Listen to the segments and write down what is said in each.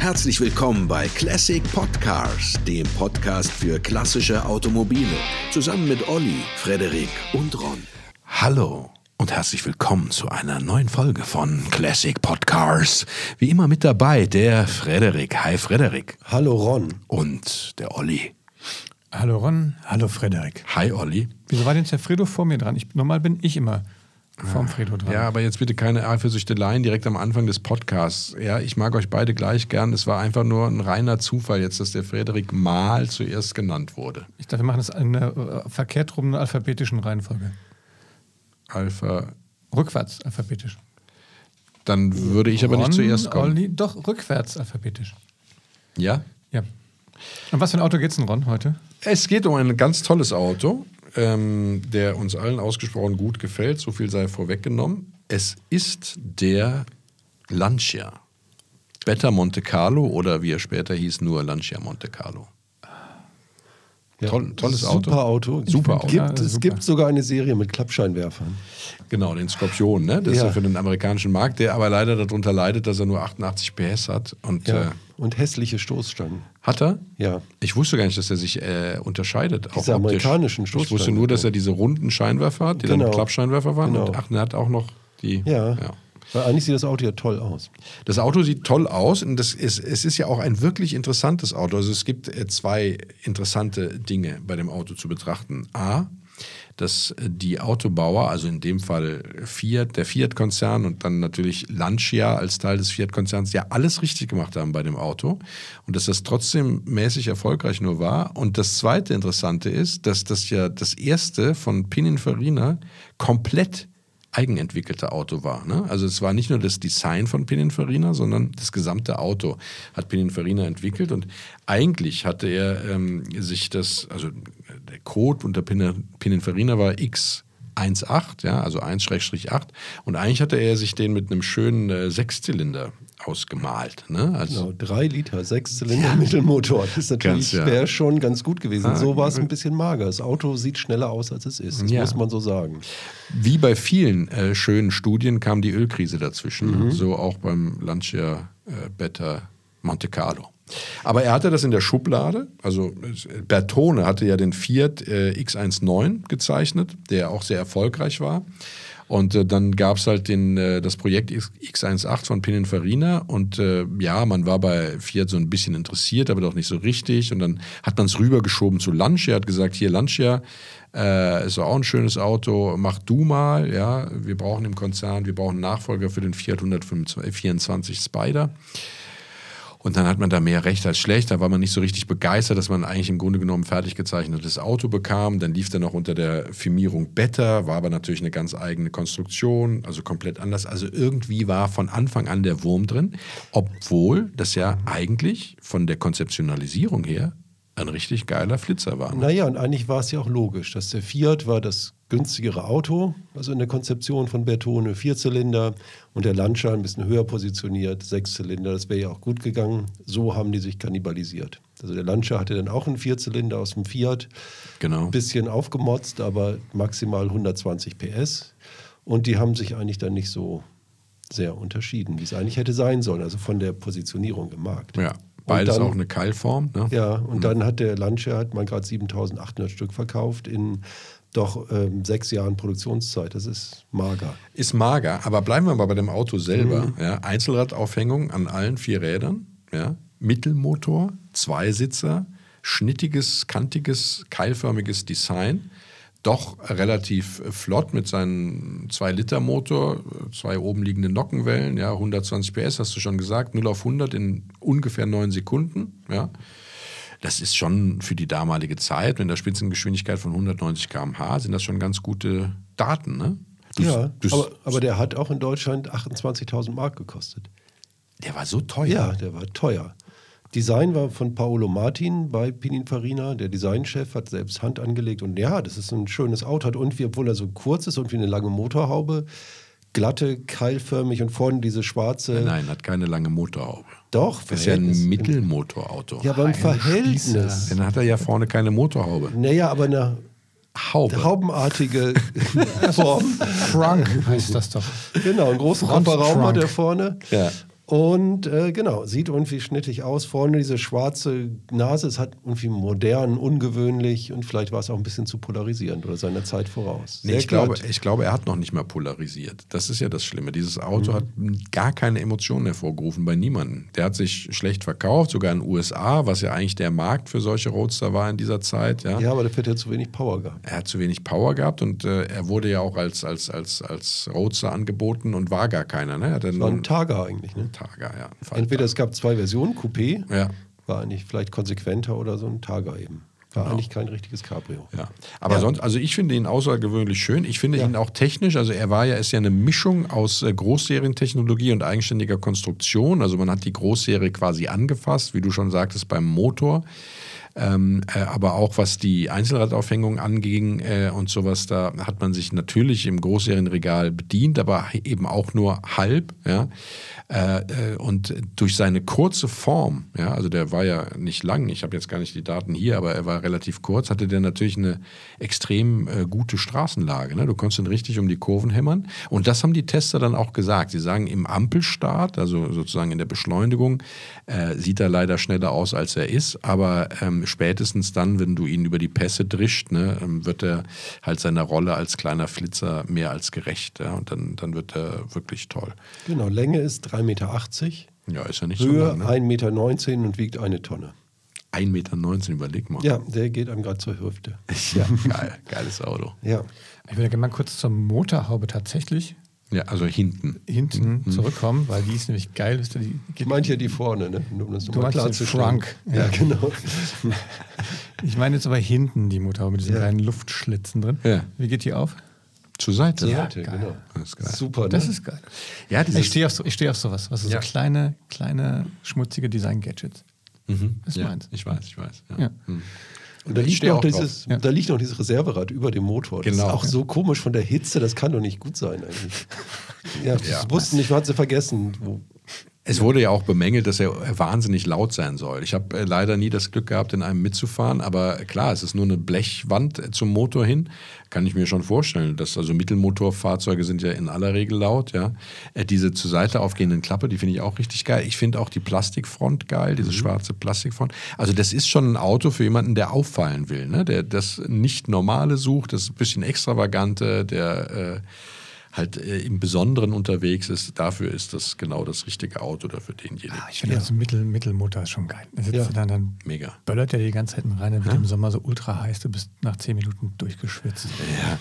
Herzlich willkommen bei Classic Podcars, dem Podcast für klassische Automobile. Zusammen mit Olli, Frederik und Ron. Hallo und herzlich willkommen zu einer neuen Folge von Classic Podcars. Wie immer mit dabei der Frederik. Hi Frederik. Hallo Ron. Und der Olli. Hallo Ron, hallo Frederik. Hi Olli. Wieso war denn jetzt der Fredo vor mir dran? Ich, normal bin ich immer vorm Fredo dran. Ja, aber jetzt bitte keine Eifersüchteleien direkt am Anfang des Podcasts. Ja, ich mag euch beide gleich gern. Es war einfach nur ein reiner Zufall jetzt, dass der Frederik mal zuerst genannt wurde. Ich dachte, wir machen das in einer äh, verkehrt rum alphabetischen Reihenfolge. Alpha. Rückwärts alphabetisch. Dann würde ich aber Ron, nicht zuerst kommen. Olli, doch, rückwärts alphabetisch. Ja? Ja. Und was für ein Auto geht's denn, Ron, heute? Es geht um ein ganz tolles Auto, ähm, der uns allen ausgesprochen gut gefällt. So viel sei vorweggenommen. Es ist der Lancia. Beta Monte Carlo oder wie er später hieß, nur Lancia Monte Carlo. Toll, tolles Auto. Super Auto. Super Auto. Gibt, Ja, es super. gibt sogar eine Serie mit Klappscheinwerfern. Genau, den Skorpion, ne? Das ist Ja. ja für den amerikanischen Markt, der aber leider darunter leidet, dass er nur 88 PS hat. Und Ja. äh, Und hässliche Stoßstangen. hat er? Ja. Ich wusste gar nicht, dass er sich äh, unterscheidet. auch Diese optisch. amerikanischen Ich wusste Stoßstangen. nur, dass er diese runden Scheinwerfer hat, die dann Genau. Klappscheinwerfer waren. Genau. Und ach, er hat auch noch die. Ja. Weil eigentlich sieht das Auto ja toll aus. Das Auto sieht toll aus und das ist, es ist ja auch ein wirklich interessantes Auto. Also es gibt äh, zwei interessante Dinge bei dem Auto zu betrachten. A, dass äh, die Autobauer, also in dem Fall Fiat, der Fiat-Konzern und dann natürlich Lancia als Teil des Fiat-Konzerns, ja alles richtig gemacht haben bei dem Auto und dass das trotzdem mäßig erfolgreich nur war. Und das zweite Interessante ist, dass das ja das erste von Pininfarina komplett eigenentwickelte Auto war. Ne? Also es war nicht nur das Design von Pininfarina, sondern das gesamte Auto hat Pininfarina entwickelt und eigentlich hatte er ähm, sich das, also der Code unter Pinin- Pininfarina war X18, ja, also 1-8 und eigentlich hatte er sich den mit einem schönen äh, Sechszylinder ausgemalt. Ne? Also, Genau, drei Liter, sechs Zylinder Mittelmotor. Das ist natürlich, ja. wäre schon ganz gut gewesen. Ah, so war es ein bisschen mager. Das Auto sieht schneller aus, als es ist. Das Ja. muss man so sagen. Wie bei vielen äh, schönen Studien kam die Ölkrise dazwischen. So auch beim Lancia äh, Beta Monte Carlo. Aber er hatte das in der Schublade. Also Bertone hatte ja den Fiat äh, X19 gezeichnet, der auch sehr erfolgreich war. Und äh, dann gab es halt den, äh, das Projekt X, X18 von Pininfarina. Und äh, ja, man war bei Fiat so ein bisschen interessiert, aber doch nicht so richtig. Und dann hat man es rübergeschoben zu Lancia, hat gesagt, hier Lancia, äh, ist auch ein schönes Auto, mach du mal, ja, wir brauchen im Konzern, wir brauchen Nachfolger für den Fiat 124 Spider. Und dann hat man da mehr recht als schlecht. Da war man nicht so richtig begeistert, dass man eigentlich im Grunde genommen fertig gezeichnetes Auto bekam. Dann lief der noch unter der Firmierung Better, war aber natürlich eine ganz eigene Konstruktion, also komplett anders. Also irgendwie war von Anfang an der Wurm drin, obwohl das ja eigentlich von der Konzeptionalisierung her ein richtig geiler Flitzer war. Ne? Naja, und eigentlich war es ja auch logisch, dass der Fiat war das günstigere Auto, also in der Konzeption von Bertone, Vierzylinder und der Lancia ein bisschen höher positioniert, Sechszylinder, das wäre ja auch gut gegangen. So haben die sich kannibalisiert. Also der Lancia hatte dann auch einen Vierzylinder aus dem Fiat, Genau. ein bisschen aufgemotzt, aber maximal 120 PS. Und die haben sich eigentlich dann nicht so sehr unterschieden, wie es eigentlich hätte sein sollen, also von der Positionierung im Markt. Ja, beides dann- auch eine Keilform. Ne? Ja, und dann hat der Lancia, hat man gerade 7800 Stück verkauft in doch ähm, sechs Jahren Produktionszeit. Das ist mager. Ist mager, aber bleiben wir mal bei dem Auto selber. Ja, Einzelradaufhängung an allen vier Rädern, ja, Mittelmotor, Zweisitzer, schnittiges, kantiges, keilförmiges Design. Doch relativ flott mit seinem 2-Liter-Motor, zwei oben liegende Nockenwellen, ja, 120 PS, hast du schon gesagt, 0 auf 100 in ungefähr 9 Sekunden. Ja. Das ist schon für die damalige Zeit, mit einer Spitzengeschwindigkeit von 190 km/h, sind das schon ganz gute Daten. Ne? Du- ja, du- aber, aber der hat auch in Deutschland 28.000 Mark gekostet. der war so teuer. Ja, der war teuer. Design war von Paolo Martin bei Pininfarina. Der Designchef hat selbst Hand angelegt. Und ja, das ist ein schönes Auto. Hat irgendwie, obwohl er so kurz ist und wie eine lange Motorhaube, glatte, keilförmig und vorne diese schwarze. Nein, hat keine lange Motorhaube. Doch, Das ist ja ein Mittelmotorauto. Ja, aber im Verhältnis. Dann hat er ja vorne keine Motorhaube. Naja, aber eine Haube. haubenartige Form. Trunk heißt das doch. Genau, einen großen Kofferraum hat er vorne. Ja. Und äh, genau, sieht irgendwie schnittig aus. Vorne diese schwarze Nase, es hat irgendwie modern, ungewöhnlich und vielleicht war es auch ein bisschen zu polarisierend oder seiner Zeit voraus. Nee, ich, glaube, ich glaube, er hat noch nicht mal polarisiert. Das ist ja das Schlimme. Dieses Auto hat gar keine Emotionen hervorgerufen bei niemandem. Der hat sich schlecht verkauft, sogar in den USA, was ja eigentlich der Markt für solche Roadster war in dieser Zeit. Ja. Ja, aber der Fett hat zu wenig Power gehabt. Er hat zu wenig Power gehabt und äh, er wurde ja auch als, als, als, als Roadster angeboten und war gar keiner. Ne? Er War ein Targa eigentlich. Ne? Targa, ja. Entweder es gab zwei Versionen, Coupé, Ja. war eigentlich vielleicht konsequenter oder so ein Targa eben. War eigentlich kein richtiges Cabrio. Ja, aber sonst, also ich finde ihn außergewöhnlich schön. Ich finde Ja. ihn auch technisch, also er war ja, ist ja eine Mischung aus äh, Großserientechnologie und eigenständiger Konstruktion. Also man hat die Großserie quasi angefasst, wie du schon sagtest, beim Motor. Ähm, äh, aber auch was die Einzelradaufhängung anging äh, und sowas, da hat man sich natürlich im Großserienregal bedient, aber eben auch nur halb. Ja? Äh, äh, und durch seine kurze Form, ja, also der war ja nicht lang, ich habe jetzt gar nicht die Daten hier, aber er war relativ kurz, hatte der natürlich eine extrem äh, gute Straßenlage. Ne? Du konntest ihn richtig um die Kurven hämmern. Und das haben die Tester dann auch gesagt. Sie sagen, im Ampelstart, also sozusagen in der Beschleunigung, äh, sieht er leider schneller aus, als er ist. Aber ähm, spätestens dann, wenn du ihn über die Pässe drischt, ne, ähm, wird er halt seiner Rolle als kleiner Flitzer mehr als gerecht. Ja? Und dann, dann wird er wirklich toll. Genau, Länge ist 3,80 Meter, Ja, ist ja nicht so Höhe lang. Ne? 1,19 Meter und wiegt eine Tonne. 1,19 Meter, überleg mal. Ja, der geht einem gerade zur Hüfte. ja geil, geiles Auto. Ja. Ich würde gerne mal kurz zur Motorhaube tatsächlich Ja, also hinten. hinten zurückkommen, weil die ist nämlich geil. Wisst ihr, die geht Ich meinte ja die vorne, ne? Um das Du nochmal meinst den klarzustellen. Frunk. Ja, Ja. genau. Ich meine jetzt aber hinten die Motorhaube mit diesen Ja. kleinen Luftschlitzen drin. Ja. Wie geht die auf? Zur Seite. Ja, geil. genau. Das ist geil. Super, ne? Das ist geil. Ja, Ich stehe auf, so, ich steh auf sowas. Was ist Ja. so kleine, kleine, schmutzige Design-Gadgets. mhm. ist ja, meins. Ich weiß, ich weiß. Ja. Ja. Mhm. Und da liegt, noch dieses, Ja. da liegt noch dieses Reserverad über dem Motor. Das Genau. ist auch so komisch von der Hitze, das kann doch nicht gut sein eigentlich. Ja, das Ja. wussten nicht, man hat sie vergessen. Wo, Es wurde ja auch bemängelt, dass er wahnsinnig laut sein soll. Ich habe äh, leider nie das Glück gehabt, in einem mitzufahren, aber klar, es ist nur eine Blechwand äh, zum Motor hin. Kann ich mir schon vorstellen, dass also Mittelmotorfahrzeuge sind ja in aller Regel laut, ja. Äh, diese zur Seite aufgehenden Klappe, die finde ich auch richtig geil. Ich finde auch die Plastikfront geil, diese schwarze Plastikfront. Also das ist schon ein Auto für jemanden, der auffallen will, ne? der das nicht normale sucht, das ein bisschen extravagante, der äh, halt äh, im Besonderen unterwegs ist, dafür ist das genau das richtige Auto oder für denjenigen. Ah, ich finde ja. so Mittel, Mittelmotor ist schon geil. Da sitzt Ja. du dann, dann Mega. böllert der die ganze Zeit rein, dann wird im Sommer so ultra heiß, du bist nach zehn Minuten durchgeschwitzt. Ja,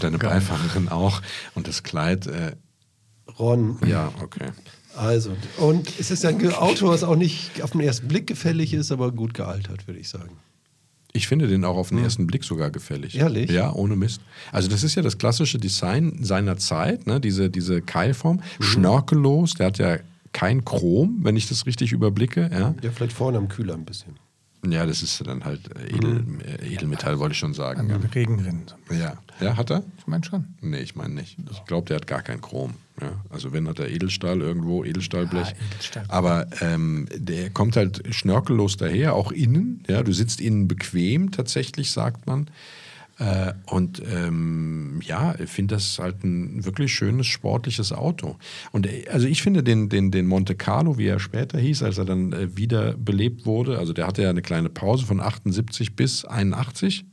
deine Beifahrerin auch und das Kleid, äh, Ron, ja, okay. also, und es ist ja ein Auto, was auch nicht auf den ersten Blick gefällig ist, aber gut gealtert, würde ich sagen. Ich finde den auch auf den ersten Blick sogar gefällig. Ehrlich? Ja, ohne Mist. Also das ist ja das klassische Design seiner Zeit, ne? diese, diese Keilform, Mhm. schnörkellos, der hat ja kein Chrom, wenn ich das richtig überblicke. Ja, Ja, vielleicht vorne am Kühler ein bisschen. Ja das ist dann halt äh, Edel, äh, Edelmetall, wollte ich schon sagen. den Regenrinnen. Ja. ja, hat er? Ich meine schon. Nee, ich meine nicht. Ich glaube, der hat gar kein Chrom. Ja? Also wenn hat er Edelstahl irgendwo, Edelstahlblech. Ja, Edelstahl. Aber ähm, der kommt halt schnörkellos daher, auch innen. Ja? Du sitzt innen bequem tatsächlich, sagt man. Äh, und ähm, ja, ich finde das halt ein wirklich schönes, sportliches Auto. Und äh, also ich finde den, den, den Monte Carlo, wie er später hieß, als er dann äh, wiederbelebt wurde, also der hatte ja eine kleine Pause von 78 bis 81.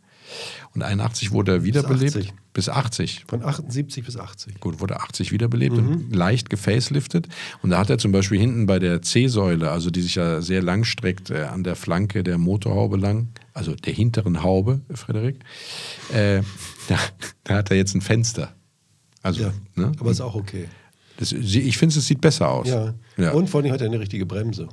Und 81 wurde er wiederbelebt. 80. Bis 80. Von 78 bis 80. Gut, wurde 80 wiederbelebt und leicht gefaceliftet. Und da hat er zum Beispiel hinten bei der C-Säule, also die sich ja sehr lang streckt, äh, an der Flanke der Motorhaube lang, also der hinteren Haube, Frederik, äh, da, da hat er jetzt ein Fenster. Also, Ja, ne? aber ist auch okay. das, ich finde, es sieht besser aus. Ja. Ja. Und vor allem hat er eine richtige Bremse.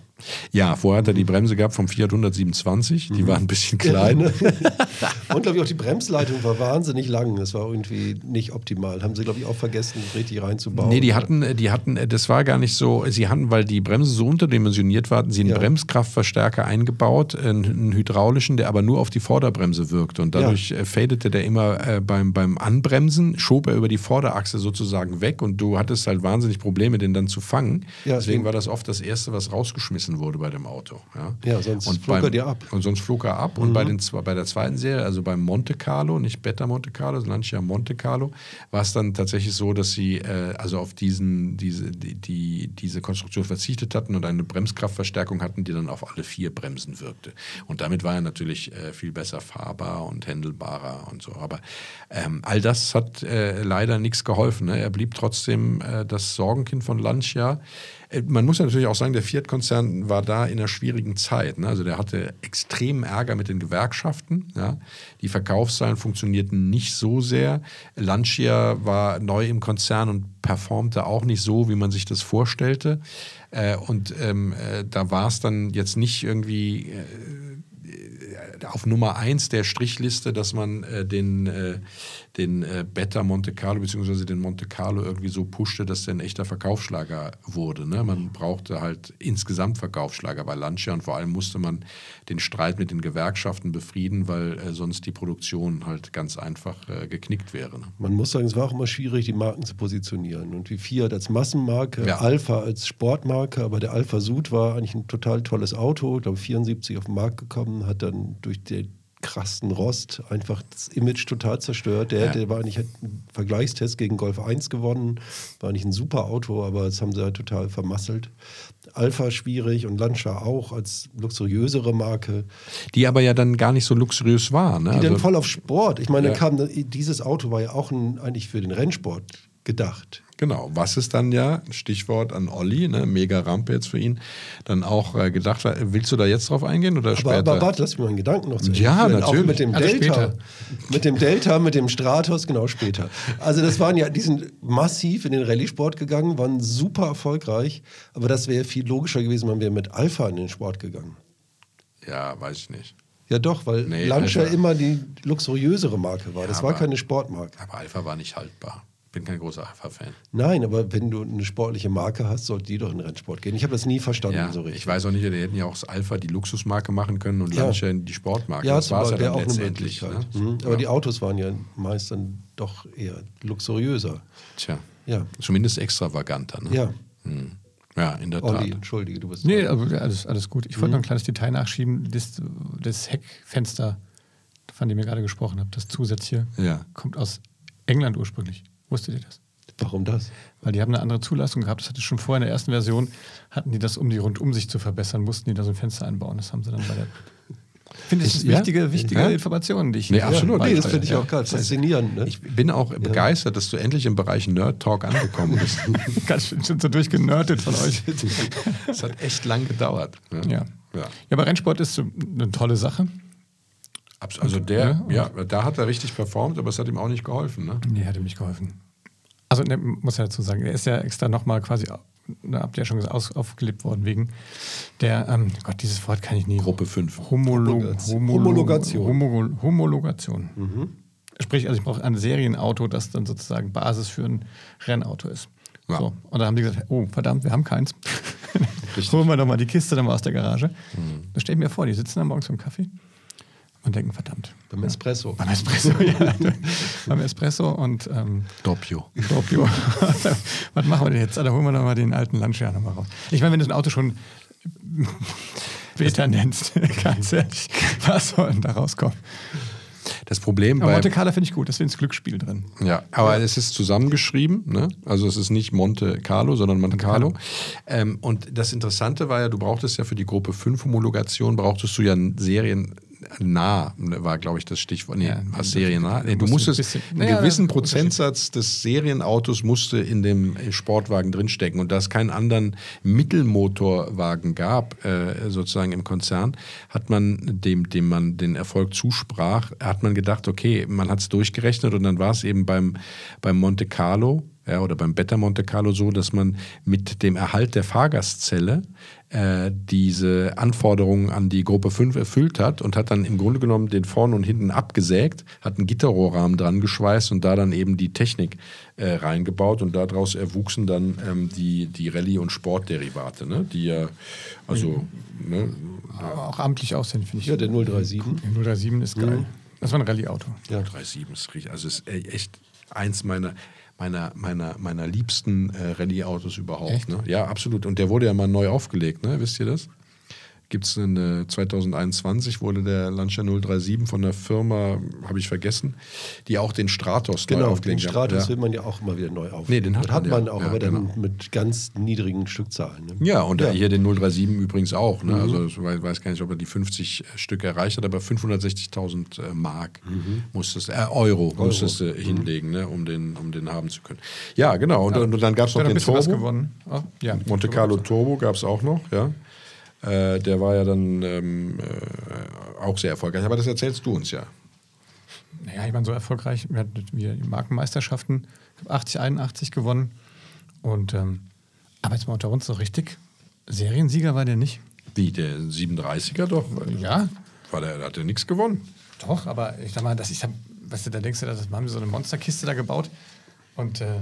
Ja, vorher hat er die Bremse gehabt vom Fiat 127, die war ein bisschen klein. ne? Und glaube ich auch die Bremsleitung war wahnsinnig lang. Das war irgendwie nicht optimal. Haben sie, glaube ich, auch vergessen, richtig reinzubauen. Nee, die hatten, die hatten, das war gar nicht so, sie hatten, weil die Bremse so unterdimensioniert war, hatten sie einen Ja. Bremskraftverstärker eingebaut, einen, hydraulischen, der aber nur auf die Vorderbremse wirkte. Und dadurch äh, fadete der immer äh, beim, beim Anbremsen, schob er über die Vorderachse sozusagen weg und du hattest halt wahnsinnig Probleme, den dann zu fangen. Ja, Deswegen war das oft das Erste, was rausgeschmissen wurde bei dem Auto. Ja, Ja, sonst und flog er beim- dir ab. Mhm. Und sonst flog er ab. Und bei, den, zwei- bei der zweiten Serie, also beim Monte Carlo, nicht Beta Monte Carlo, sondern Lancia Monte Carlo, war es dann tatsächlich so, dass sie äh, also auf diesen, diese, die, die, diese Konstruktion verzichtet hatten und eine Bremskraftverstärkung hatten, die dann auf alle vier Bremsen wirkte. Und damit war er natürlich äh, viel besser fahrbar und händelbarer und so. Aber ähm, all das hat äh, leider nichts geholfen. Ne? Er blieb trotzdem äh, das Sorgenkind von Lancia. Äh, Man muss ja natürlich auch sagen, der Fiat-Konzern war da in einer schwierigen Zeit. Ne? Also der hatte extremen Ärger mit den Gewerkschaften. Ja? Die Verkaufszahlen funktionierten nicht so sehr. Lancia war neu im Konzern und performte auch nicht so, wie man sich das vorstellte. Äh, und ähm, äh, da war es dann jetzt nicht irgendwie äh, auf Nummer eins der Strichliste, dass man äh, den, äh, den äh, Beta Monte Carlo bzw. den Monte Carlo irgendwie so pushte, dass der ein echter Verkaufsschlager wurde. Ne? Man brauchte halt insgesamt Verkaufsschlager bei Lancia und vor allem musste man den Streit mit den Gewerkschaften befrieden, weil äh, sonst die Produktion halt ganz einfach äh, geknickt wäre. Ne? Man muss sagen, es war auch immer schwierig, die Marken zu positionieren. Und wie Fiat als Massenmarke, Ja. Alpha als Sportmarke, aber der Alpha Sud war eigentlich ein total tolles Auto, ich glaube 74 auf den Markt gekommen, hat dann durch den krassen Rost einfach das Image total zerstört. Der, Ja. der war eigentlich hat einen Vergleichstest gegen Golf 1 gewonnen, war nicht ein super Auto, aber das haben sie halt total vermasselt. Alpha schwierig und Lancia auch als luxuriösere Marke. Die aber ja dann gar nicht so luxuriös war. Ne? Die dann Also- voll auf Sport. Ich meine, Ja. kam, dieses Auto war ja auch ein, eigentlich für den Rennsport gedacht. Genau, was ist dann ja, Stichwort an Olli, ne, mega Rampe jetzt für ihn, dann auch äh, gedacht willst du da jetzt drauf eingehen oder Aber, später? aber warte, lass mich meinen Gedanken noch zu Ende Ja, führen. Auch natürlich. mit dem Also Delta. später. Mit dem Delta, mit dem Stratos, genau später. Also das waren ja, die sind massiv in den Rallye-Sport gegangen, waren super erfolgreich. Aber das wäre viel logischer gewesen, man wäre mit Alpha in den Sport gegangen. ja, weiß ich nicht. Ja doch, weil Nee, Lancia immer die luxuriösere Marke war. Das war aber- keine Sportmarke. Aber Alpha war nicht haltbar. Bin kein großer Alpha-Fan. Nein, aber wenn du eine sportliche Marke hast, sollte die doch in den Rennsport gehen. Ich habe das nie verstanden Ja, so richtig. ich weiß auch nicht, die hätten ja auch das Alpha die Luxusmarke machen können und Ja. Lancia die Sportmarke. Ja, das war es ja dann auch eine letztendlich. Ne? Mhm. Aber ja. die Autos waren ja meist dann doch eher luxuriöser. Tja, Ja, zumindest extravaganter. Ne? ja. Hm. Ja, in der Olli, Tat. entschuldige, du bist Nee, dran. also alles, alles gut. Ich wollte noch ein kleines Detail nachschieben. Das, das Heckfenster, von dem ihr gerade gesprochen habt, das Zusatz hier, Ja. kommt aus England ursprünglich. Wusstet ihr das? Warum das? Weil die haben eine andere Zulassung gehabt. Das hatte schon vorher in der ersten Version, hatten die das, um die Rundumsicht zu verbessern, mussten die da so ein Fenster einbauen. Das haben sie dann bei der. Ich finde, das ist Ja? wichtige, wichtige Ja? Informationen, die ich Nee, hier absolut. Nee, das finde ich auch geil. Faszinierend, ne? Ich bin auch begeistert, dass du endlich im Bereich Nerd Talk angekommen bist. Ganz schön schon so durchgenördet von euch. Das hat echt lang gedauert. Ne? Ja. ja. Ja, aber Rennsport ist so eine tolle Sache. Also der, ja, da hat er richtig performt, aber es hat ihm auch nicht geholfen. Ne? Nee, hat ihm nicht geholfen. Also, ne, muss ja dazu sagen, er ist ja extra nochmal quasi, da habt ihr ja schon gesagt, aus, aufgelebt worden wegen der, ähm, Gott, dieses Wort kann ich nie. Gruppe 5. Homolo Homologation. Homologation. Homologation. Homologation. Sprich, also ich brauche ein Serienauto, das dann sozusagen Basis für ein Rennauto ist. Ja. So. Und da haben die gesagt, oh verdammt, wir haben keins. Holen wir doch mal die Kiste dann mal aus der Garage. Da stell ich mir vor, die sitzen dann morgens beim Kaffee und denken, verdammt. Beim Espresso. Beim Espresso, ja. beim Espresso und ähm, Doppio. Doppio. Was machen wir denn jetzt? Da holen wir doch mal den alten Lancia nochmal raus. Ich meine, wenn du ein Auto schon Beta nennst, ganz ehrlich, was soll denn da rauskommen? Das Problem Aber bei. Monte Carlo finde ich gut, das ist ins Glücksspiel drin. Ja, aber es ist zusammengeschrieben, ne? also es ist nicht Monte Carlo, sondern Monte Carlo. Ähm, und das Interessante war ja, du brauchtest ja für die Gruppe 5 Homologation, brauchtest du ja einen Serien nah, war glaube ich das Stichwort, nee, Ja, du- seriennah. Nee, du du musst ein musstest, bisschen- einen naja, gewissen. Prozentsatz des Serienautos musste in dem Sportwagen drinstecken. Und da es keinen anderen Mittelmotorwagen gab, äh, sozusagen im Konzern, hat man dem, dem man den Erfolg zusprach, hat man gedacht, okay, man hat es durchgerechnet und dann war es eben beim, beim Monte Carlo ja, oder beim Beta Monte Carlo so, dass man mit dem Erhalt der Fahrgastzelle äh, diese Anforderungen an die Gruppe 5 erfüllt hat und hat dann im Grunde genommen den vorne und hinten abgesägt, hat einen Gitterrohrrahmen dran geschweißt und da dann eben die Technik äh, reingebaut und daraus erwuchsen dann ähm, die, die Rallye- und Sportderivate, ne? die ja, also, ne, Aber auch amtlich aussehen, finde ich. Ja, der 037. Der 037 ist geil. Das war ein Rallye-Auto. Ja. 3,7 ist richtig, also ist e- echt eins meiner, meiner, meiner, meiner liebsten äh, Rallye-Autos überhaupt. Ne? Ja, absolut. Und der wurde ja mal neu aufgelegt, ne? wisst ihr das? Gibt es in 2021 wurde der Lancia 037 von der Firma, habe ich vergessen, die auch den Stratos genau, neu aufgelegt den Stratos ja. will man ja auch immer wieder neu auflegen. Nee, den hat das hat man, ja. auch, Ja, aber dann genau. mit ganz niedrigen Stückzahlen. Ne? Ja, und Ja. hier den 037 übrigens auch. Ne? Also ich weiß gar nicht, ob er die 50 Stück erreicht hat, aber 560.000 äh, Mark musstest, äh, Euro, musstest du hinlegen, ne? um, den, um den haben zu können. Ja, genau. Und, und dann gab es noch den Turbo. gewonnen. Oh, ja. Monte Carlo Turbo gab es auch noch, ja. Äh, der war ja dann ähm, äh, auch sehr erfolgreich. Aber das erzählst du uns ja. Naja, ich meine, so erfolgreich. Wir hatten wir die Markenmeisterschaften, ich glaub, 80, 81 gewonnen. Und, ähm, aber jetzt mal unter uns so richtig. Seriensieger war der nicht. Wie, der 37er doch? Ja, War der, hat der nichts gewonnen. doch, aber ich sag mal, dass ich hab, weißt du, da denkst du, das haben wir so eine Monsterkiste da gebaut. Und, äh,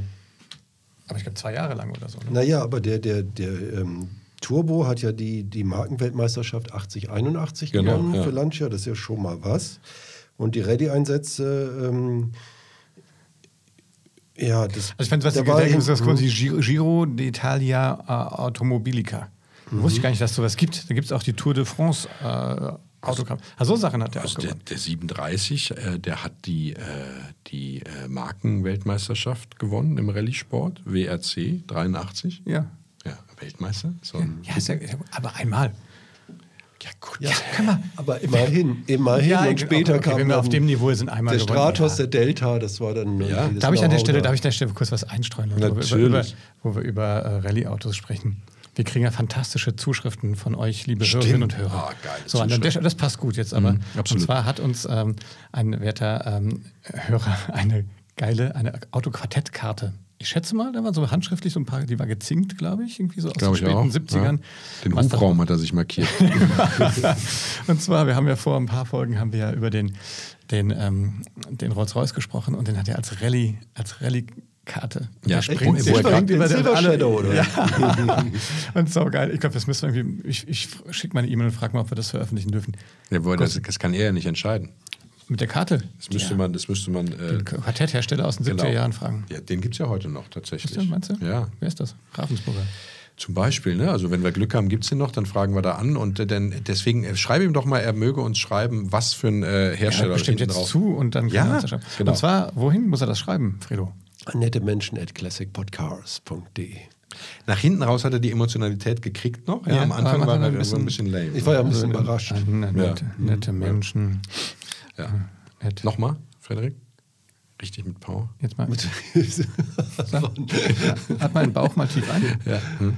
aber ich glaube, zwei Jahre lang oder so. Ne? Naja, aber der, der, der ähm, Turbo hat ja die, die Markenweltmeisterschaft 80-81 Genau, gewonnen ja. für Lancia, das ist ja schon mal was. Und die Ready-Einsätze, ähm, ja, das, Also ich fand, was da gesagt ist das quasi Giro, Giro d'Italia äh, Automobilica. Mhm. Wusste ich gar nicht, dass sowas gibt. Da gibt es auch die Tour de France äh, Autogramm. Also so Sachen hat der Also auch der, der 37, äh, der hat die, äh, die äh, Markenweltmeisterschaft gewonnen im Rallye-Sport, WRC 83. Ja. Ja, Weltmeister. So. Ja, ist ja, aber einmal. Ja, gut. Ja, kann man- aber immerhin, immerhin. Ja, und später okay, kam wenn wir auf dem Niveau sind, einmal der gewonnen, Stratos, ja. der Delta, das war dann Ja. Darf ich an der Know-how Stelle, da. darf ich an der Stelle kurz was einstreuen, Leute, wo wir über, über, Natürlich. wo wir über äh, Rallye-Autos sprechen? Wir kriegen ja fantastische Zuschriften von euch, liebe Stimmt. Hörerinnen und Hörer. Ah, geile so. Stelle, das passt gut jetzt, aber Mhm, und zwar hat uns ähm, ein werter ähm, Hörer eine geile, eine Autoquartettkarte. Ich schätze mal, da war so handschriftlich so ein paar, die war gezinkt, glaube ich, irgendwie so aus Glaube den ich späten auch. 70ern. Ja. Den Hubraum hat er sich markiert. und zwar, wir haben ja vor ein paar Folgen haben wir ja über den, den, ähm, den Rolls-Royce gesprochen und den hat er als Rallye, als Rallye-Karte. Ja, der springt, Wo- der er springt über den. Shadow, oder? Ja. und so geil. Ich glaube, das müssen wir irgendwie, ich, ich schicke mal eine E-Mail und frage mal, ob wir das veröffentlichen dürfen. Ja, das, das kann er ja nicht entscheiden. Mit der Karte. Das müsste ja. man, das müsste man. Äh, Den Quartetthersteller aus den 70er genau. Jahren fragen. Ja, den gibt es ja heute noch tatsächlich. Ist der, meinst du? Ja. Wer ist das? Ravensburger. Zum Beispiel, ne? also wenn wir Glück haben, gibt es den noch, dann fragen wir da an. Und äh, denn, deswegen äh, schreibe ihm doch mal, er möge uns schreiben, was für ein äh, Er Hersteller hört bestimmt jetzt drauf. zu und dann Ja, kann er uns das schreiben. genau. Und zwar, wohin muss er das schreiben, Fredo? Nette Menschen at classicpodcars.de. Nach hinten raus hat er die Emotionalität gekriegt noch. Ja, Ja, am Anfang war er ein ein bisschen, ein lame. Ich war ja ein Also, bisschen überrascht. äh, Nette, nette Menschen. Ja. Nett. Nochmal, Frederik? Richtig mit Power. Jetzt mal. Hat meinen Bauch mal tief ein. Ja. Hm.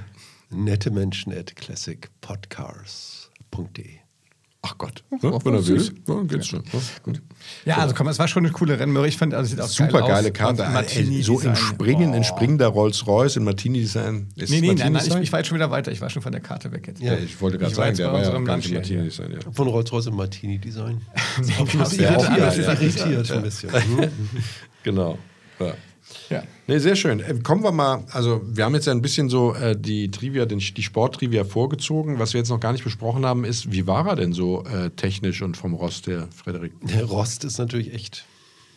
Nette Menschen at classicpodcars.de. Ach Gott. Oh, Ja, oh, wenn er will, ja, geht's schon. Ja, gut. Ja, also komm, es war schon eine coole Rennmöhre. Ich fand, also sieht auch Super geil geile aus. Karte. Ey, Martini so in Design. Springen, in Boah. springender Rolls-Royce, in Martini-Design. Ist Nee, nee, nein, nein, ich, ich war jetzt schon wieder weiter. Ich war schon von der Karte weg jetzt. Ja, ich wollte gerade Ich sagen, der war ja gar nicht Martini-Design. Ja. Von Rolls-Royce im Martini-Design. Irritiert, geil, ja. irritiert ein bisschen. Mhm. Genau. Ja. Ja. Nee, sehr schön. Äh, Kommen wir mal, also wir haben jetzt ja ein bisschen so äh, die Trivia, den, die Sporttrivia vorgezogen. Was wir jetzt noch gar nicht besprochen haben, ist, wie war er denn so äh, technisch und vom Rost her, Frederik? Der Rost ist natürlich echt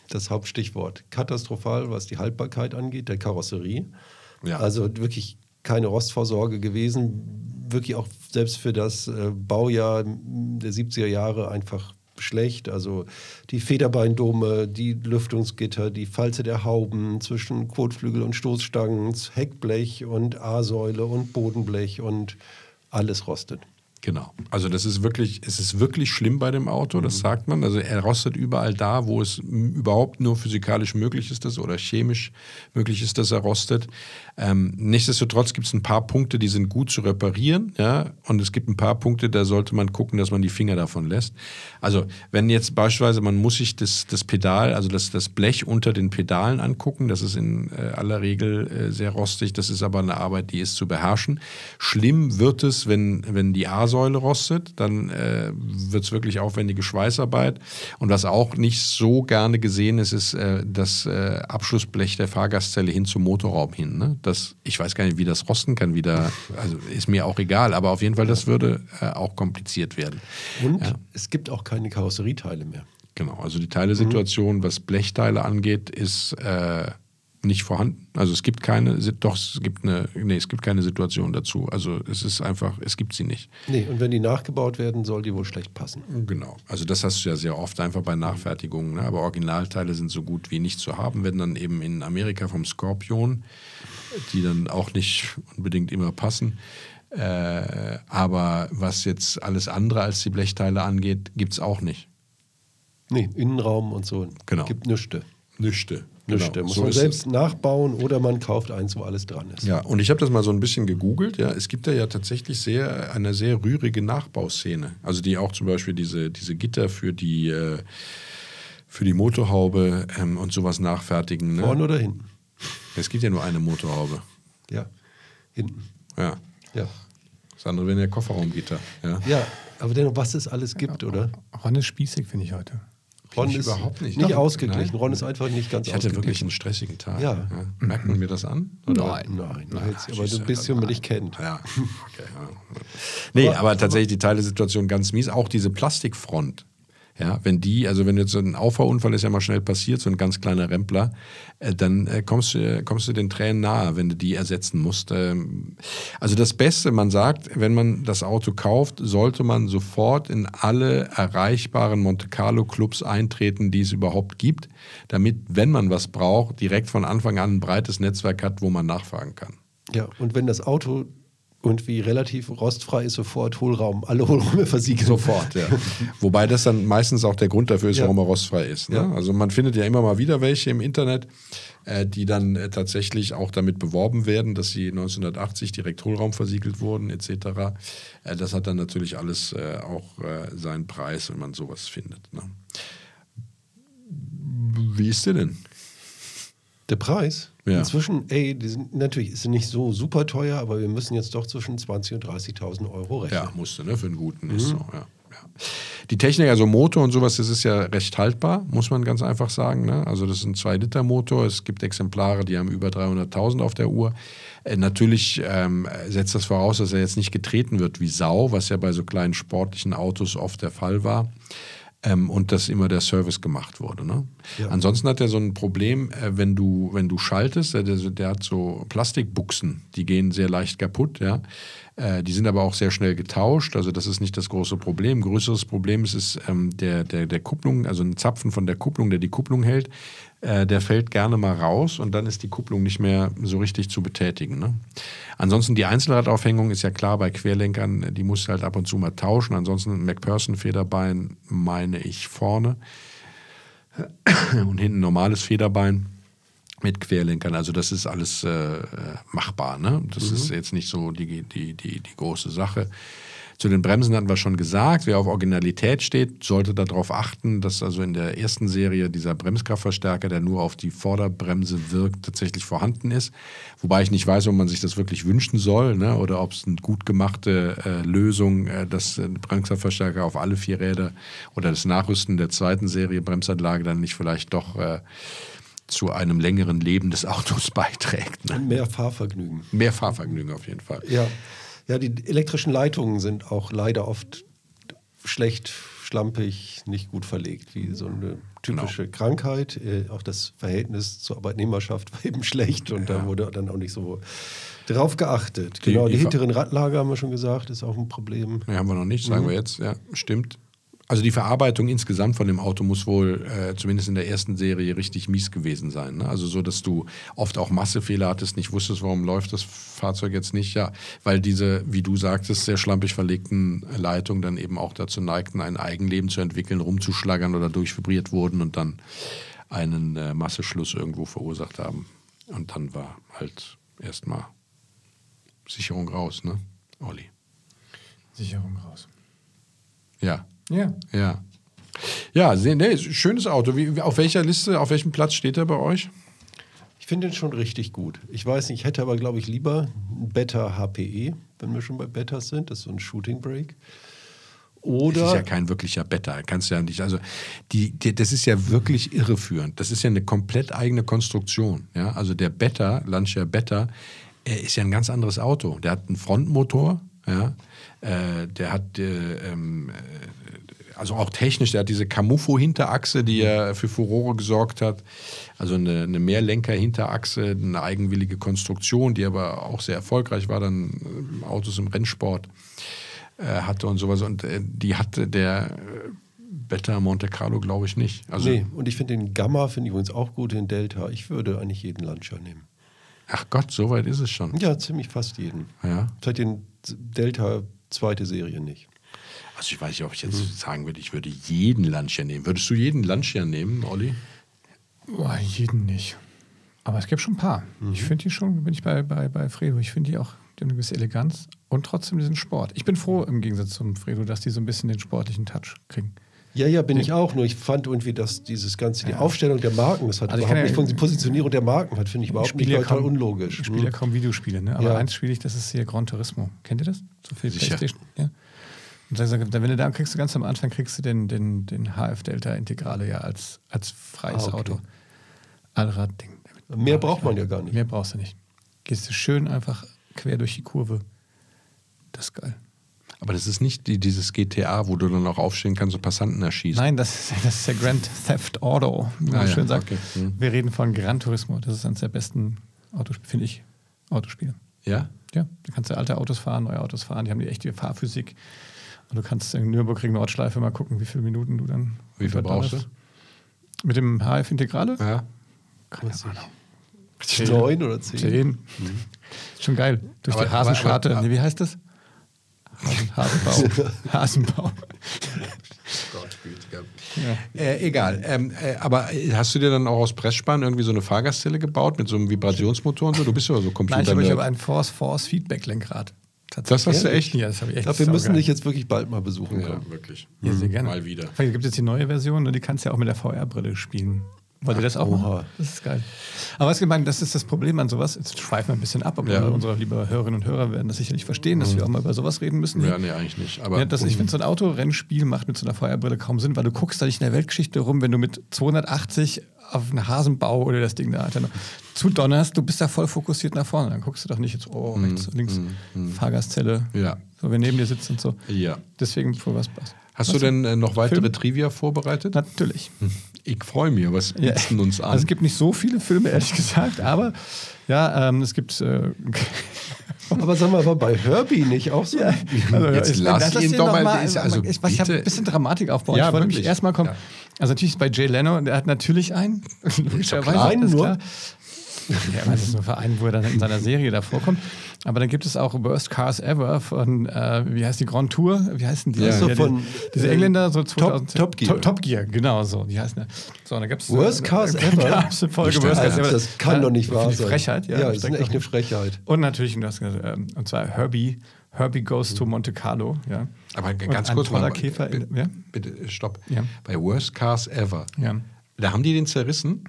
das Hauptstichwort. Katastrophal, was die Haltbarkeit angeht, der Karosserie. Ja. Also wirklich keine Rostvorsorge gewesen. Wirklich auch selbst für das äh, Baujahr der 70er Jahre einfach schlecht. Also die Federbeindome, die Lüftungsgitter, die Falze der Hauben zwischen Kotflügel und Stoßstangen, Heckblech und A-Säule und Bodenblech und alles rostet. Genau. Also das ist wirklich, es ist wirklich schlimm bei dem Auto, das sagt man. Also er rostet überall da, wo es überhaupt nur physikalisch möglich ist, dass, oder chemisch möglich ist, dass er rostet. Ähm, nichtsdestotrotz gibt es ein paar Punkte, die sind gut zu reparieren, ja, und es gibt ein paar Punkte, da sollte man gucken, dass man die Finger davon lässt. Also wenn jetzt beispielsweise, man muss sich das, das Pedal, also das, das Blech unter den Pedalen angucken, das ist in äh, aller Regel äh, sehr rostig, das ist aber eine Arbeit, die ist zu beherrschen. Schlimm wird es, wenn, wenn die A-Säule rostet, dann äh, wird es wirklich aufwendige Schweißarbeit. Und was auch nicht so gerne gesehen ist, ist äh, das äh, Abschlussblech der Fahrgastzelle hin zum Motorraum hin. Ne? Das, ich weiß gar nicht, wie das rosten kann, wie da, also ist mir auch egal, aber auf jeden Fall, das würde äh, auch kompliziert werden. Und es gibt auch keine Karosserieteile mehr. Genau, also die Teilesituation, was Blechteile angeht, ist äh, nicht vorhanden. Also es gibt keine, doch es gibt eine, nee, es gibt keine Situation dazu. Also es ist einfach, es gibt sie nicht. Nee, und wenn die nachgebaut werden, soll die wohl schlecht passen. Genau. Also das hast du ja sehr oft einfach bei Nachfertigungen. Ne? Aber Originalteile sind so gut wie nicht zu haben, werden dann eben in Amerika vom Scorpion, die dann auch nicht unbedingt immer passen. Äh, aber was jetzt alles andere als die Blechteile angeht, gibt es auch nicht. Nee, Innenraum und so. Genau. Gibt nüchte. Nüchte. Genau. Muss So man selbst nachbauen oder man kauft eins, wo alles dran ist. Ja, und ich habe das mal so ein bisschen gegoogelt. Ja, es gibt da ja tatsächlich sehr eine sehr rührige Nachbauszene. Also die auch zum Beispiel diese, diese Gitter für die äh, für die Motorhaube ähm, und sowas nachfertigen. Ne? Vorne oder hinten? Es gibt ja nur eine Motorhaube. Ja, hinten. Ja. Ja. Das andere wären ja Kofferraumgitter. Ja. Ja, aber dennoch, was es alles gibt, oder? Ron ist spießig, finde ich heute. Ron ist überhaupt nicht. nicht ausgeglichen. nein. Ron ist einfach nicht ganz Ich hatte ausgeglichen. wirklich einen stressigen Tag. Ja. Merkt man mir das an? Oder? Nein, Nein, jetzt, aber du bist, man dich kennt. Ja, okay. Ja. Nee, aber, tatsächlich die Teilesituation ganz mies. Auch diese Plastikfront. Ja, wenn die, also wenn jetzt so ein Auffahrunfall ist ja mal schnell passiert, so ein ganz kleiner Rempler, äh, dann äh, kommst, du, kommst du den Tränen nahe, wenn du die ersetzen musst. Ähm, also das Beste, man sagt, wenn man das Auto kauft, sollte man sofort in alle erreichbaren Monte Carlo Clubs eintreten, die es überhaupt gibt, damit, wenn man was braucht, direkt von Anfang an ein breites Netzwerk hat, wo man nachfragen kann. Ja, und wenn das Auto irgendwie relativ rostfrei ist, sofort Hohlraum, alle Hohlräume versiegeln. Sofort, ja. Wobei das dann meistens auch der Grund dafür ist, Ja. warum er rostfrei ist. Ne? Ja. Also man findet ja immer mal wieder welche im Internet, äh, die dann äh, tatsächlich auch damit beworben werden, dass sie 1980 direkt Hohlraum versiegelt wurden etc. Äh, das hat dann natürlich alles äh, auch äh, seinen Preis, wenn man sowas findet. Ne? Wie ist der denn? Der Preis? Ja. Inzwischen, ey, die sind natürlich ist nicht so super teuer, aber wir müssen jetzt doch zwischen 20.000 und 30.000 Euro rechnen. Ja, musste, ne? Für einen guten ist so, ja. Die Technik, also Motor und sowas, das ist ja recht haltbar, muss man ganz einfach sagen. Ne? Also das ist ein 2-Liter-Motor. Es gibt Exemplare, die haben über 300.000 auf der Uhr. Äh, natürlich ähm, setzt das voraus, dass er jetzt nicht getreten wird wie Sau, was ja bei so kleinen sportlichen Autos oft der Fall war. Ähm, und dass immer der Service gemacht wurde. Ne? Ja. Ansonsten hat er so ein Problem, äh, wenn du, wenn du schaltest, der, der, der hat so Plastikbuchsen, die gehen sehr leicht kaputt, ja. Äh, die sind aber auch sehr schnell getauscht, also das ist nicht das große Problem. Größeres Problem ist, ist ähm, der, der, der Kupplung, also ein Zapfen von der Kupplung, der die Kupplung hält, äh, der fällt gerne mal raus und dann ist die Kupplung nicht mehr so richtig zu betätigen. Ne? Ansonsten die Einzelradaufhängung ist ja klar bei Querlenkern, die musst du halt ab und zu mal tauschen. Ansonsten ein McPherson-Federbein meine ich vorne und hinten normales Federbein mit Querlenkern. Also das ist alles äh, machbar. Ne? Das ist jetzt nicht so die, die, die, die große Sache. Zu den Bremsen hatten wir schon gesagt, wer auf Originalität steht, sollte darauf achten, dass also in der ersten Serie dieser Bremskraftverstärker, der nur auf die Vorderbremse wirkt, tatsächlich vorhanden ist. Wobei ich nicht weiß, ob man sich das wirklich wünschen soll ne? oder ob es eine gut gemachte äh, Lösung, äh, dass äh, Bremskraftverstärker auf alle vier Räder oder das Nachrüsten der zweiten Serie Bremsanlage dann nicht vielleicht doch äh, zu einem längeren Leben des Autos beiträgt. Ne? Und mehr Fahrvergnügen. Mehr Fahrvergnügen auf jeden Fall. Ja. ja, die elektrischen Leitungen sind auch leider oft schlecht, schlampig, nicht gut verlegt, wie so eine typische Genau. Krankheit. Äh, auch das Verhältnis zur Arbeitnehmerschaft war eben schlecht und da wurde dann auch nicht so drauf geachtet. Die- Genau, die, die hinteren Radlager haben wir schon gesagt, ist auch ein Problem. Nee, haben wir noch nicht, sagen Mhm. wir jetzt. Ja, stimmt. Also die Verarbeitung insgesamt von dem Auto muss wohl äh, zumindest in der ersten Serie richtig mies gewesen sein. Ne? Also so, dass du oft auch Massefehler hattest, nicht wusstest, warum läuft das Fahrzeug jetzt nicht. Ja, weil diese, wie du sagtest, sehr schlampig verlegten Leitungen dann eben auch dazu neigten, ein Eigenleben zu entwickeln, rumzuschlagern oder durchvibriert wurden und dann einen äh, Masseschluss irgendwo verursacht haben. Und dann war halt erstmal Sicherung raus, ne, Olli? Sicherung raus. Ja. Ja. Ja. Ja, sehr, nee, schönes Auto. Wie, auf welcher Liste, auf welchem Platz steht er bei euch? Ich finde den schon richtig gut. Ich weiß nicht, ich hätte aber, glaube ich, lieber ein Beta HPE, wenn wir schon bei Betas sind. Das ist so ein Shooting Brake. Das Oder ist ja kein wirklicher Beta. Kannst du ja nicht. Also die, die, das ist ja wirklich irreführend. Das ist ja eine komplett eigene Konstruktion. Ja? Also der Beta, Lancia Beta, er ist ja ein ganz anderes Auto. Der hat einen Frontmotor, Ja, äh, der hat äh, ähm, äh, also auch technisch, der hat diese Camufo-Hinterachse, die ja für Furore gesorgt hat. Also eine, eine Mehrlenker-Hinterachse, eine eigenwillige Konstruktion, die aber auch sehr erfolgreich war, dann äh, Autos im Rennsport äh, hatte und sowas. Und äh, die hatte der Beta Monte Carlo, glaube ich, nicht. Also, nee, und ich finde den Gamma, finde ich übrigens auch gut, den Delta. Ich würde eigentlich jeden Lancia nehmen. Ach Gott, so weit ist es schon. Ja, ziemlich fast jeden. Ja. Seit den Delta zweite Serie nicht. Also ich weiß nicht, ob ich jetzt sagen würde, ich würde jeden Lancia nehmen. Würdest du jeden Lancia nehmen, Olli? Boah, jeden nicht. Aber es gibt schon ein paar. Ich finde die schon, bin ich bei, bei, bei Fredo, ich finde die auch, die haben eine gewisse Eleganz und trotzdem diesen Sport. Ich bin froh im Gegensatz zum Fredo, dass die so ein bisschen den sportlichen Touch kriegen. Ja, ja, bin ich auch. Nur ich fand irgendwie, dass dieses ganze, die Ja. Aufstellung der Marken, das hat Also überhaupt ja- nicht von die Positionierung der Marken hat, finde ich überhaupt nicht ja total unlogisch. Ich spiele ja kaum Videospiele, ne? aber Ja. eins spiele ich, das ist hier Gran Turismo. Kennt ihr das? So viel Sicher. Playstation. Ja. Und dann, wenn du da kriegst du ganz am Anfang kriegst du den, den, den HF Delta Integrale ja als, als freies Ah, okay. Auto. Allradding. Mehr braucht man ja gar nicht. Mehr brauchst du nicht. Gehst du schön einfach quer durch die Kurve. Das ist geil. Aber das ist nicht die, dieses GTA, wo du dann auch aufstehen kannst und Passanten erschießen. Nein, das, ist- das ist der Grand Theft Auto, wie man Ah, ja, schön sagt. okay. Hm. Wir reden von Gran Turismo. Das ist eines der besten Autospiele, finde ich, Autospiele. Ja? Ja, du kannst ja alte Autos fahren, neue Autos fahren, die haben die echte Fahrphysik. Und du kannst in Nürburgring Nordschleife mal gucken, wie viele Minuten du dann. Wie viel brauchst du? Mit dem HF Integrale? Ja. Keine Ahnung. Neun oder zehn? Zehn. Ist schon geil. Durch Aber- die Hasenscharte. aber- aber- nee, wie heißt das? Hasen, Hasenbau. Hasenbau. Äh, egal. Ähm, äh, aber hast du dir dann auch aus Pressspan irgendwie so eine Fahrgastzelle gebaut mit so einem Vibrationsmotor und so? Du bist ja so Nein, ich Computer. habe ich habe ein Force-Force-Feedback-Lenkrad. Das hast du echt? Ja, das habe ich echt. glaube, wir müssen dich jetzt wirklich bald mal besuchen ja, kommen. wirklich. Ja, sehr gerne. Mal wieder. Da gibt es jetzt die neue Version und die kannst du ja auch mit der VR-Brille spielen. Wollt ihr das auch Oha. Das ist geil. Aber was gemeint, das ist das Problem an sowas. Jetzt schweifen wir ein bisschen ab, aber Ja. unsere liebe Hörerinnen und Hörer werden das sicherlich verstehen, dass wir auch mal über sowas reden müssen. Ja, nee, eigentlich nicht. Aber Ja, das, ich finde, so ein Autorennspiel macht mit so einer Feuerbrille kaum Sinn, weil du guckst da nicht in der Weltgeschichte rum, wenn du mit 280 auf einen Hasenbau oder das Ding da Alter, zu donnerst, du bist da voll fokussiert nach vorne. Dann guckst du doch nicht jetzt, oh, rechts, links, Fahrgastzelle, Ja. so, wer neben dir sitzt und so. ja. Deswegen, für was passt. Hast Was du denn äh, noch weitere Film? Trivia vorbereitet? Natürlich. Ich freue mich. Was Ja. bieten denn uns an? Also es gibt nicht so viele Filme, ehrlich gesagt, aber ja, ähm, es gibt. Äh, Aber sag mal, war bei Herbie nicht auch so? also, Jetzt ich- lass das ihn doch noch mal- ist also ich, ich habe ein bisschen Dramatik aufbauen. Ja, ich wollte wirklich. nämlich erstmal kommen. Ja. Also natürlich ist bei Jay Leno, der hat natürlich einen. Logischerweise. klar. Einen ist nur? Ja, das ist nur für einen, wo er dann in seiner Serie da vorkommt. Aber dann gibt es auch Worst Cars Ever von, äh, wie heißt die Grand Tour? Wie heißen die? Ja. Ja, So die- von, diese äh, Engländer, so Top- 2000 Top Gear. Top, Top Gear, genau so. Die heißen ja. So, und dann gibt's Worst Cars da Ever? gab's eine Folge Worst Cars. Ever. Das kann Ja, doch nicht wahr sein. Frechheit, ja. Ja, das ist echt eine Frechheit. und natürlich, du hast ähm, und zwar Herbie, Herbie Goes to Monte Carlo. Ja. Aber Und ganz kurz mal. Käfer. Bitte, In, ja? bitte stopp. Ja. Bei Worst Cars Ever. Ja. Da haben die den zerrissen?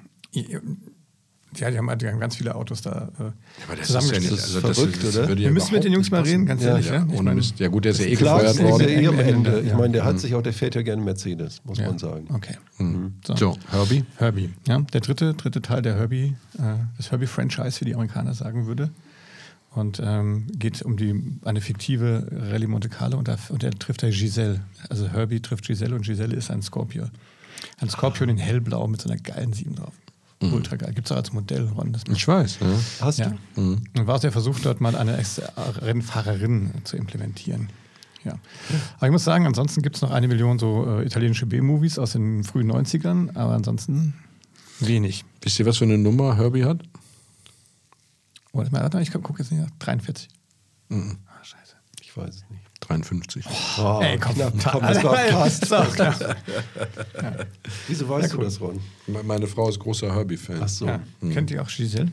Ja, die haben, haben ganz viele Autos da äh, Aber das ist ja nicht. zusammengestellt. Also Das ist verrückt, oder? ja Wir müssen mit den Jungs mal reden, ganz Ja, ehrlich. Ja, Ja, Ich Mist. Ja, gut, der ist ja eh gefeuert ist ja worden. eh am Ende. Ich ja. meine, der hat sich auch, der fährt ja gerne Mercedes, muss Ja. man sagen. Okay. So, Herbie. Herbie. Ja, der dritte, dritte Teil der Herbie, äh, das Herbie-Franchise, wie die Amerikaner sagen würde. Und ähm, geht um die, eine fiktive Rallye Monte Carlo und, da, und er trifft da Giselle. Also Herbie trifft Giselle und Giselle ist ein Scorpio. Ein Scorpion in hellblau mit so einer geilen 7 drauf. Ultra geil. Gibt es auch als Modell, Ron. Das Ich weiß. Ja. Hast ja. du? Und war es der Versuch, dort mal eine Rennfahrerin zu implementieren. Ja. Aber ich muss sagen, ansonsten gibt es noch eine Million so äh, italienische B-Movies aus den frühen 90ern, aber ansonsten wenig. Wisst ihr, was für eine Nummer Herbie hat? Warte mal, warte mal, ich gucke jetzt nicht nach. 43. Ah, scheiße. Ich weiß es nicht. 53. Oh, Ey, komm, knapp, komm, das war fast. Klar. Wieso weißt Ja, du cool. das, Ron? Me- Meine Frau ist großer Herbie-Fan. Ach so. Ja. Kennt ihr auch Giselle?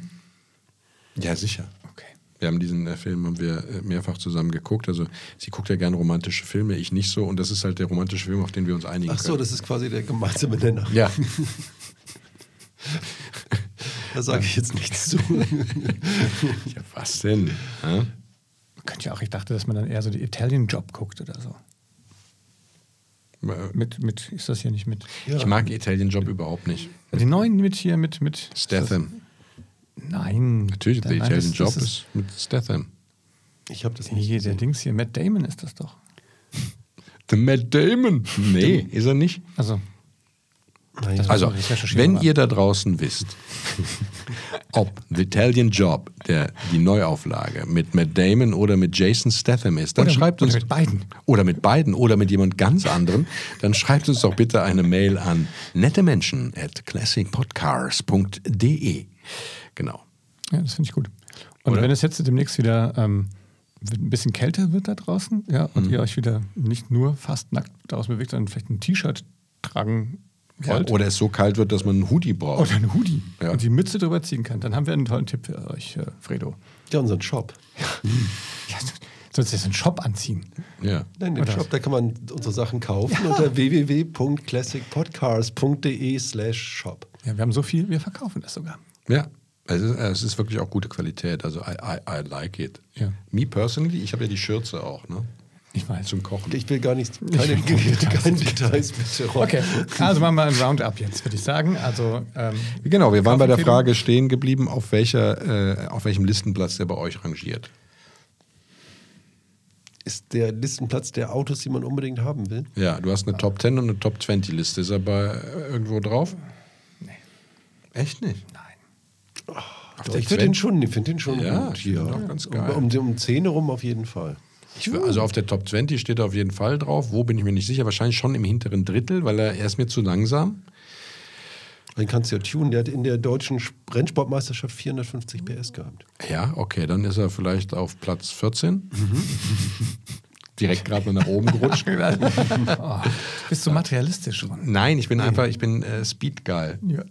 Ja, sicher. Okay. Wir haben diesen äh, Film haben wir äh, mehrfach zusammen geguckt. Also sie guckt ja gerne romantische Filme, ich nicht so. Und das ist halt der romantische Film, auf den wir uns einigen Ach so, können. das ist quasi der gemeinsame Nenner. ja, Da sage ich jetzt nichts zu. ja, was denn? Ja? Könnt ihr auch, ich dachte, dass man dann eher so die Italian Job guckt oder so. Äh, Mit, mit, ist das hier nicht mit? Ich mag Italian Job überhaupt nicht. Die neuen mit hier, mit, mit. Statham. Nein. Natürlich, der nein, Italian das- Job das ist mit Statham. Ich habe das nicht Hier, der. Dings hier, Matt Damon ist das doch. The Matt Damon. Nee, ist er nicht. Also, Also, wenn ihr da draußen wisst, ob The Italian Job, der, die Neuauflage, mit Matt Damon oder mit Jason Statham ist, dann Oder mit- schreibt uns. oder mit beiden. Oder mit beiden oder mit jemand ganz anderem, dann schreibt uns doch bitte eine Mail an nettemenschen at classicpodcars.de. Genau. ja, das finde ich gut. Und Oder? wenn es jetzt demnächst wieder ähm, ein bisschen kälter wird da draußen, ja, und ihr euch wieder nicht nur fast nackt daraus bewegt, sondern vielleicht ein T-Shirt tragen Ja, oder es so kalt wird, dass man einen Hoodie braucht. oder ein Hoodie Ja. und die Mütze drüber ziehen kann, dann haben wir einen tollen Tipp für euch, äh, Fredo. ja, unseren Shop. Ja, du sollst jetzt einen Shop anziehen. Ja. Nein, den Oder Shop, da kann man unsere Sachen kaufen unter www.classicpodcars.de slash shop. Ja, wir haben so viel, wir verkaufen das sogar. Ja. Es ist, es ist wirklich auch gute Qualität. Also, I, I, I like it. Ja. Me personally, ich habe ja die Schürze auch, ne? Ich weiß. Zum Kochen. Ich will gar nichts, keine, keine Details bitte. Ron. Okay, also machen wir ein Roundup jetzt, würde ich sagen. Also, ähm, Genau, wir waren bei der? Frage stehen geblieben, auf, welcher, äh, auf welchem Listenplatz der bei euch rangiert. Ist der Listenplatz der Autos, die man unbedingt haben will? Ja, du hast eine Top 10 und eine Top 20 Liste. Ist er bei äh, irgendwo drauf? Nee. Echt nicht? nein. Auf Doch, ich finde den 20? schon, ich find den schon Ja, gut. ihn auch ganz geil. Um, um, um 10 herum auf jeden Fall. Ich, also auf der Top 20 steht er auf jeden Fall drauf. Wo bin ich mir nicht sicher? Wahrscheinlich schon im hinteren Drittel, weil er, er ist mir zu langsam. Den kannst du ja tunen. Der hat in der deutschen Rennsportmeisterschaft 450 PS gehabt. Ja, okay, dann ist er vielleicht auf Platz 14. Direkt gerade mal nach oben gerutscht. Oh, bist du materialistisch schon? Nein, ich bin einfach, ich bin äh, speedgeil. Ja,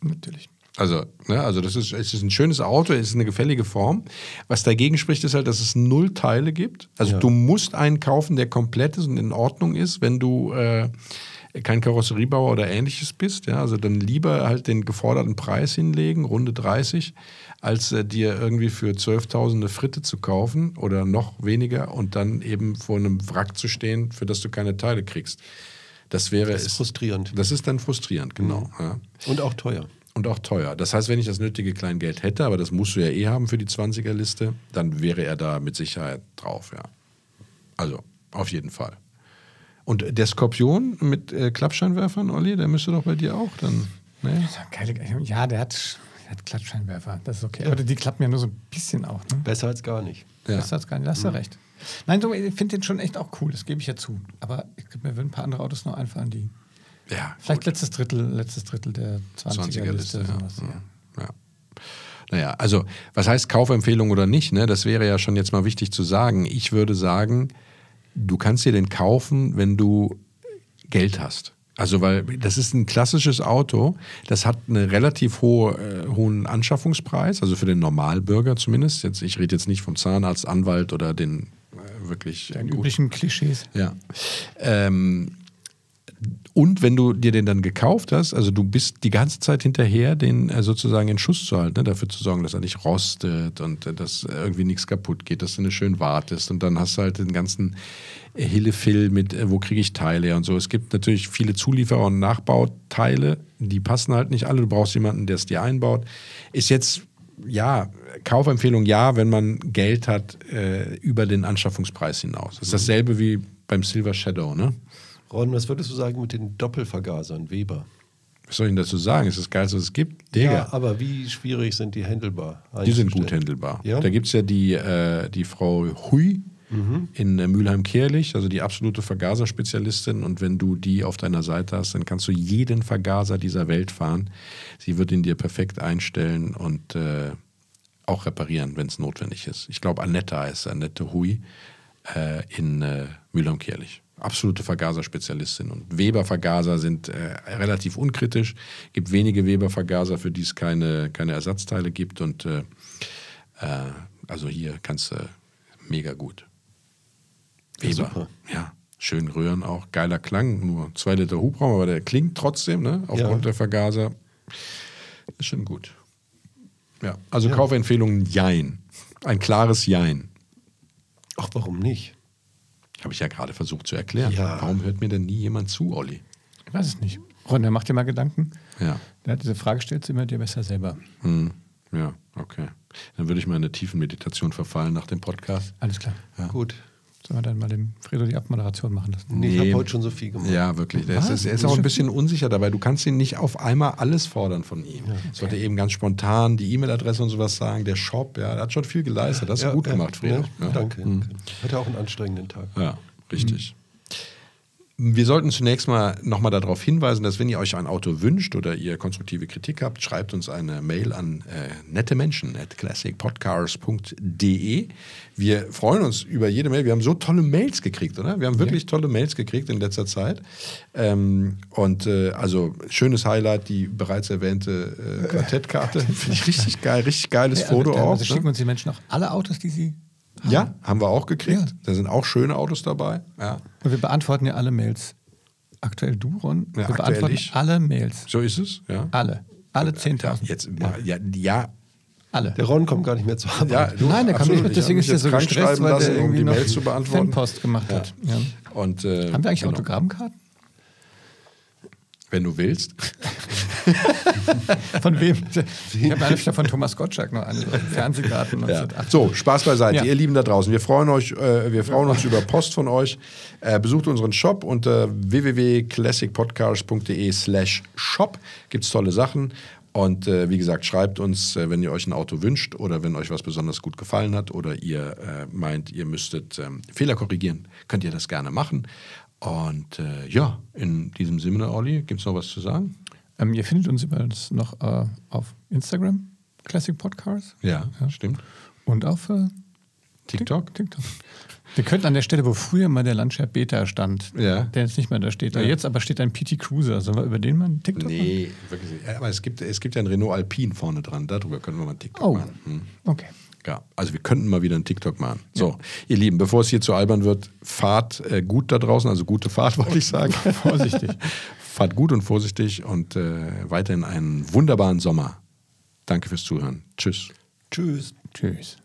natürlich. Also, ne, also das ist, es ist ein schönes Auto, es ist eine gefällige Form. Was dagegen spricht, ist halt, dass es null Teile gibt. Also Ja. du musst einen kaufen, der komplett ist und in Ordnung ist, wenn du äh, kein Karosseriebauer oder ähnliches bist. Ja, also dann lieber halt den geforderten Preis hinlegen, Runde 30, als äh, dir irgendwie für 12.000 eine Fritte zu kaufen oder noch weniger und dann eben vor einem Wrack zu stehen, für das du keine Teile kriegst. Das wäre Das ist frustrierend. Das ist dann frustrierend, genau. Ja. Und auch teuer. Und auch teuer. Das heißt, wenn ich das nötige Kleingeld hätte, aber das musst du ja eh haben für die 20er-Liste, dann wäre er da mit Sicherheit drauf, ja. Also, auf jeden Fall. Und der Skorpion mit äh, Klappscheinwerfern, Olli, der müsste doch bei dir auch dann. Ne? Ja, der hat, der hat Klappscheinwerfer, das ist okay. Aber die klappen ja nur so ein bisschen auch. Ne? Besser als gar nicht. Ja. Das hat's gar nicht, da hast du recht. Nein, so, ich finde den schon echt auch cool, das gebe ich ja zu. Aber ich glaube, mir würden ein paar andere Autos noch einfallen, die. Ja, Vielleicht letztes Drittel, letztes Drittel der 20er-Liste. 20er-Liste. Ja. sowas, ja. Ja. Naja, also, was heißt Kaufempfehlung oder nicht? Ne? Das wäre ja schon jetzt mal wichtig zu sagen. Ich würde sagen, du kannst dir den kaufen, wenn du Geld hast. Also, weil das ist ein klassisches Auto, das hat einen relativ hohe, äh, hohen Anschaffungspreis, also für den Normalbürger zumindest. Jetzt, ich rede jetzt nicht vom Zahnarzt, Anwalt oder den äh, wirklich Den üblichen Klischees. ja. Ähm, und wenn du dir den dann gekauft hast, also du bist die ganze Zeit hinterher, den äh, sozusagen in Schuss zu halten, ne? dafür zu sorgen, dass er nicht rostet und äh, dass irgendwie nichts kaputt geht, dass du eine schön wartest und dann hast du halt den ganzen Hillefill mit, äh, wo kriege ich Teile her und so. Es gibt natürlich viele Zulieferer und Nachbauteile, die passen halt nicht alle. Du brauchst jemanden, der es dir einbaut. Ist jetzt ja, Kaufempfehlung ja, wenn man Geld hat äh, über den Anschaffungspreis hinaus. Das ist dasselbe wie beim Silver Shadow, ne? Ron, was würdest du sagen mit den Doppelvergasern, Weber? Was soll ich denn dazu sagen? Ist das Geilste, was es gibt? Digga, Ja, aber wie schwierig sind die handelbar? die sind gut handelbar. Ja? Da gibt es ja die, äh, die Frau Hui in äh, Mülheim-Kehlich, also die absolute Vergaserspezialistin. Und wenn du die auf deiner Seite hast, dann kannst du jeden Vergaser dieser Welt fahren. Sie wird ihn dir perfekt einstellen und äh, auch reparieren, wenn es notwendig ist. Ich glaube, Annette heißt Annette Hui äh, in äh, Mülheim-Kehlich. Absolute Vergaserspezialistin. Und Weber-Vergaser sind äh, relativ unkritisch. gibt wenige Weber-Vergaser, für die es keine, keine Ersatzteile gibt. Und äh, äh, also hier kannst du mega gut. Ja, Weber. super. Ja, schön rühren auch. Geiler Klang. Nur zwei Liter Hubraum, aber der klingt trotzdem, ne? Aufgrund Ja. der Vergaser. Ist schon gut. Ja, also Ja. Kaufempfehlung Jein. Ein klares Jein. Ach, warum nicht? Habe ich ja gerade versucht zu erklären. Ja. Warum hört mir denn nie jemand zu, Olli? Ich weiß es nicht. Ron, der macht dir mal Gedanken. Ja. Der hat diese Frage, stellt sie immer dir besser selber. Hm. Ja, okay. Dann würde ich mal in eine tiefen Meditation verfallen nach dem Podcast. Alles klar. Gut. Sollen wir dann mal dem Fredo die Abmoderation machen lassen? Nee, ich habe heute schon so viel gemacht. Ja, wirklich. Er ist, er ist auch ein bisschen unsicher dabei. Du kannst ihn nicht auf einmal alles fordern von ihm. Es wollte eben ganz spontan die E-Mail-Adresse und sowas sagen, der Shop, ja, er hat schon viel geleistet. Das hast du gut gemacht, Friedrich. Ja, Ja. Danke. Hatte auch einen anstrengenden Tag. Ja, richtig. Wir sollten zunächst mal nochmal darauf hinweisen, dass wenn ihr euch ein Auto wünscht oder ihr konstruktive Kritik habt, schreibt uns eine Mail an äh, nette Menschen at classicpodcars.de. Wir freuen uns über jede Mail. Wir haben so tolle Mails gekriegt, oder? Wir haben wirklich tolle Mails gekriegt in letzter Zeit. Ähm, und äh, also schönes Highlight, die bereits erwähnte äh, Quartettkarte. Finde ich richtig geil, richtig geiles Ja, Foto dann- auch. Also schicken ne? uns die Menschen auch alle Autos, die sie haben. Ja, haben wir auch gekriegt. Ja. Da sind auch schöne Autos dabei. Ja. Und wir beantworten ja alle Mails. Aktuell du, Ron? Ja, wir aktuell beantworten ich. alle Mails. So ist es, ja. Alle. Alle Ja, 10.000. jetzt, ja, ja, Alle. Der Ron kommt gar nicht mehr zur Arbeit. ja du, Nein, der kommt nicht mit, deswegen ist er so gestresst, weil lassen, der um irgendwie die noch Mails zu beantworten. Fanpost gemacht hat. Ja. Und, äh, Haben wir eigentlich genau. Autogrammkarten? Wenn du willst. Von wem? Ich habe eine von Thomas Gottschalk noch, eine so Fernsehkarten Ja. 1980. So, Spaß beiseite, Ja. ihr Lieben da draußen. Wir freuen, euch, äh, wir freuen uns über Post von euch. Äh, besucht unseren Shop unter www.classicpodcast.de slash shop. Gibt es tolle Sachen. Und äh, wie gesagt, schreibt uns, äh, wenn ihr euch ein Auto wünscht oder wenn euch was besonders gut gefallen hat oder ihr äh, meint, ihr müsstet ähm, Fehler korrigieren, könnt ihr das gerne machen. Und äh, ja, in diesem Sinne, Olli, gibt es noch was zu sagen? Ähm, ihr findet uns übrigens noch äh, auf Instagram, Classic Podcast, Ja, stimmt. und auf äh, TikTok? TikTok. Wir könnten an der Stelle, wo früher mal der Landshut Beta stand, Ja. der jetzt nicht mehr da steht, Ja. jetzt aber steht ein PT Cruiser. Sollen wir über den mal einen TikTok machen? Nee, wirklich nicht. Ja, aber es gibt, es gibt ja einen Renault Alpine vorne dran. Darüber können wir mal einen TikTok Oh, machen. Hm. okay. Ja, also wir könnten mal wieder einen TikTok machen. So, ihr Lieben, bevor es hier zu albern wird, fahrt äh, gut da draußen, also gute Fahrt wollte ich sagen. Vorsichtig. fahrt gut und vorsichtig und äh, weiterhin einen wunderbaren Sommer. Danke fürs Zuhören. Tschüss. Tschüss. Tschüss.